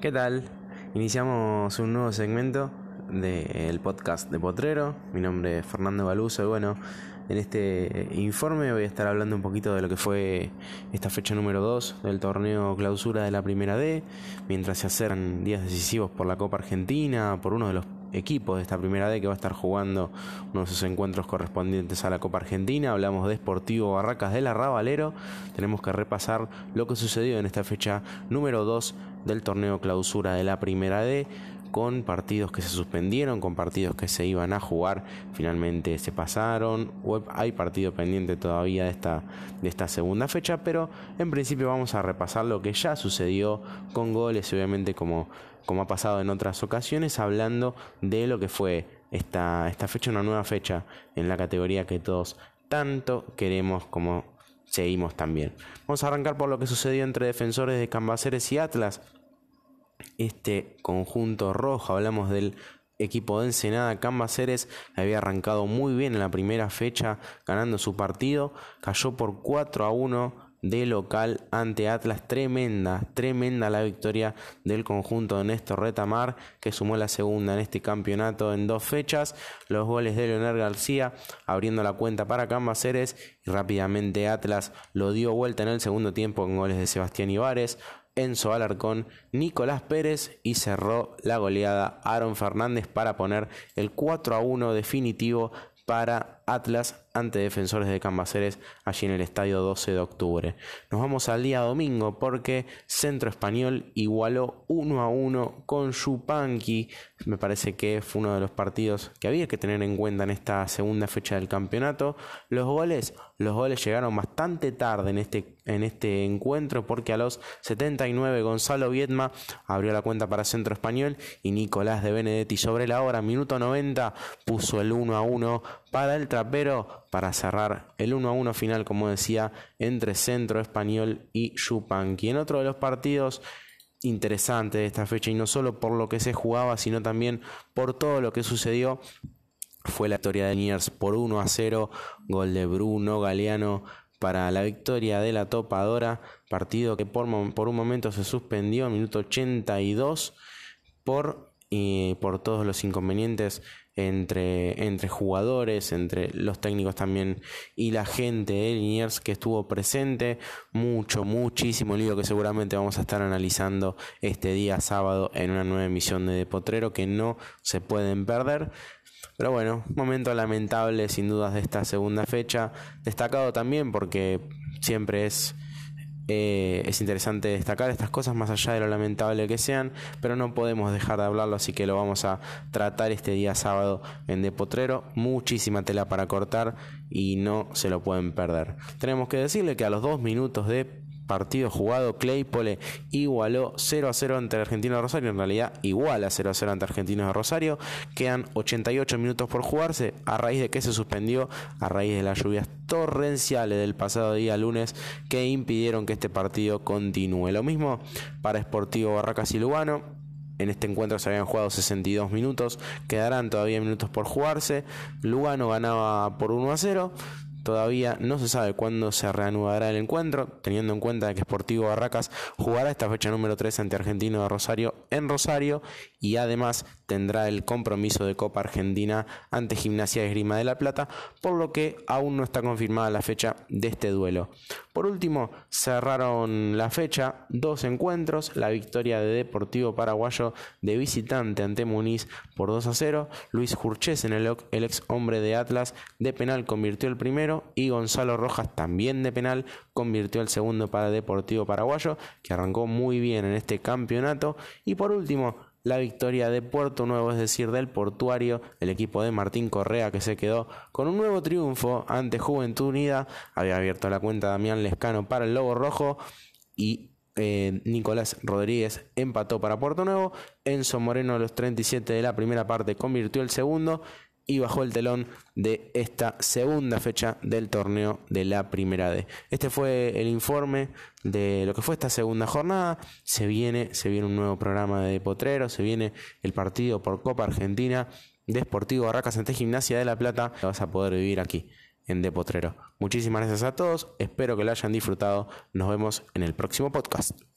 ¿Qué tal? Iniciamos un nuevo segmento del podcast de Potrero. Mi nombre es Fernando Baluso y bueno, en este informe voy a estar hablando un poquito de lo que fue esta fecha número 2 del torneo clausura de la Primera D, mientras se hacen días decisivos por la Copa Argentina, por uno de los equipos de esta primera D que va a estar jugando uno de sus encuentros correspondientes a la Copa Argentina. Hablamos de Sportivo Barracas de la Ravalero. Tenemos que repasar lo que sucedió en esta fecha número 2 del torneo clausura de la primera D con partidos que se suspendieron, con partidos que se iban a jugar, finalmente se pasaron, hay partido pendiente todavía de esta, de esta segunda fecha, pero en principio vamos a repasar lo que ya sucedió con goles, obviamente como, como ha pasado en otras ocasiones, hablando de lo que fue esta, esta fecha, una nueva fecha en la categoría que todos tanto queremos como seguimos también. Vamos a arrancar por lo que sucedió entre defensores de Cambaceres y Atlas. Este conjunto rojo, hablamos del equipo de Ensenada, Cambaceres había arrancado muy bien en la primera fecha, ganando su partido, cayó por 4 a 1 de local ante Atlas. Tremenda, tremenda la victoria del conjunto de Néstor Retamar, que sumó la segunda en este campeonato en dos fechas. Los goles de Leonel García abriendo la cuenta para Cambaceres y rápidamente Atlas lo dio vuelta en el segundo tiempo con goles de Sebastián Ibares. Enzo Alarcón, Nicolás Pérez y cerró la goleada Aaron Fernández para poner el 4 a 1 definitivo para Atlas ante Defensores de Cambaceres allí en el estadio 12 de octubre. Nos vamos al día domingo porque Centro Español igualó 1 a 1 con Chupanqui. Me parece que fue uno de los partidos que había que tener en cuenta en esta segunda fecha del campeonato. Los goles, los goles llegaron bastante tarde en este, en este encuentro porque a los 79 Gonzalo Viedma abrió la cuenta para Centro Español y Nicolás de Benedetti sobre la hora, minuto 90, puso el 1 a 1 para el trapero para cerrar el 1 a 1 final, como decía, entre Centro Español y Yupanqui. En otro de los partidos interesantes de esta fecha, y no solo por lo que se jugaba, sino también por todo lo que sucedió, fue la victoria de Niers por 1 a 0, gol de Bruno Galeano para la victoria de la topadora, partido que por, un momento se suspendió en minuto 82 por, y por todos los inconvenientes entre, entre jugadores, entre los técnicos también y la gente de Liniers que estuvo presente. Mucho, muchísimo lío que seguramente vamos a estar analizando este día sábado en una nueva emisión de Potrero que no se pueden perder. Pero bueno, momento lamentable sin dudas de esta segunda fecha. Destacado también porque siempre es eh, es interesante destacar estas cosas más allá de lo lamentable que sean, pero no podemos dejar de hablarlo, así que lo vamos a tratar este día sábado en Depotrero. Muchísima tela para cortar y no se lo pueden perder. Tenemos que decirle que a los dos minutos de partido jugado, Claypole igualó 0 a 0 ante Argentino de Rosario, en realidad igual a 0 a 0 ante Argentinos de Rosario, quedan 88 minutos por jugarse, a raíz de que se suspendió, a raíz de las lluvias torrenciales del pasado día lunes que impidieron que este partido continúe. Lo mismo para Sportivo Barracas y Lugano, en este encuentro se habían jugado 62 minutos, quedarán todavía minutos por jugarse. Lugano ganaba por 1 a 0. Todavía no se sabe cuándo se reanudará el encuentro, teniendo en cuenta que Sportivo Barracas jugará esta fecha número 3 ante Argentino de Rosario en Rosario y además tendrá el compromiso de Copa Argentina ante Gimnasia de Esgrima de la Plata, por lo que aún no está confirmada la fecha de este duelo. Por último, cerraron la fecha dos encuentros, la victoria de Deportivo Paraguayo de visitante ante Muniz por 2 a 0, Luis Jurches en el, el ex hombre de Atlas de penal convirtió el y Gonzalo Rojas también de penal convirtió el segundo para Deportivo Paraguayo que arrancó muy bien en este campeonato. Y por último la victoria de Puerto Nuevo, es decir, del portuario, el equipo de Martín Correa que se quedó con un nuevo triunfo ante Juventud Unida, había abierto la cuenta Damián Lescano para el Lobo Rojo y eh, Nicolás Rodríguez empató para Puerto Nuevo, Enzo Moreno a los 37 de la primera parte convirtió el segundo y bajó el telón de esta segunda fecha del torneo de la Primera D. Este fue el informe de lo que fue esta segunda jornada. Se viene, se viene un nuevo programa de Potrero, se viene el partido por Copa Argentina de Sportivo Barracas ante Gimnasia de La Plata. Vas a poder vivir aquí en De Potrero. Muchísimas gracias a todos, espero que lo hayan disfrutado. Nos vemos en el próximo podcast.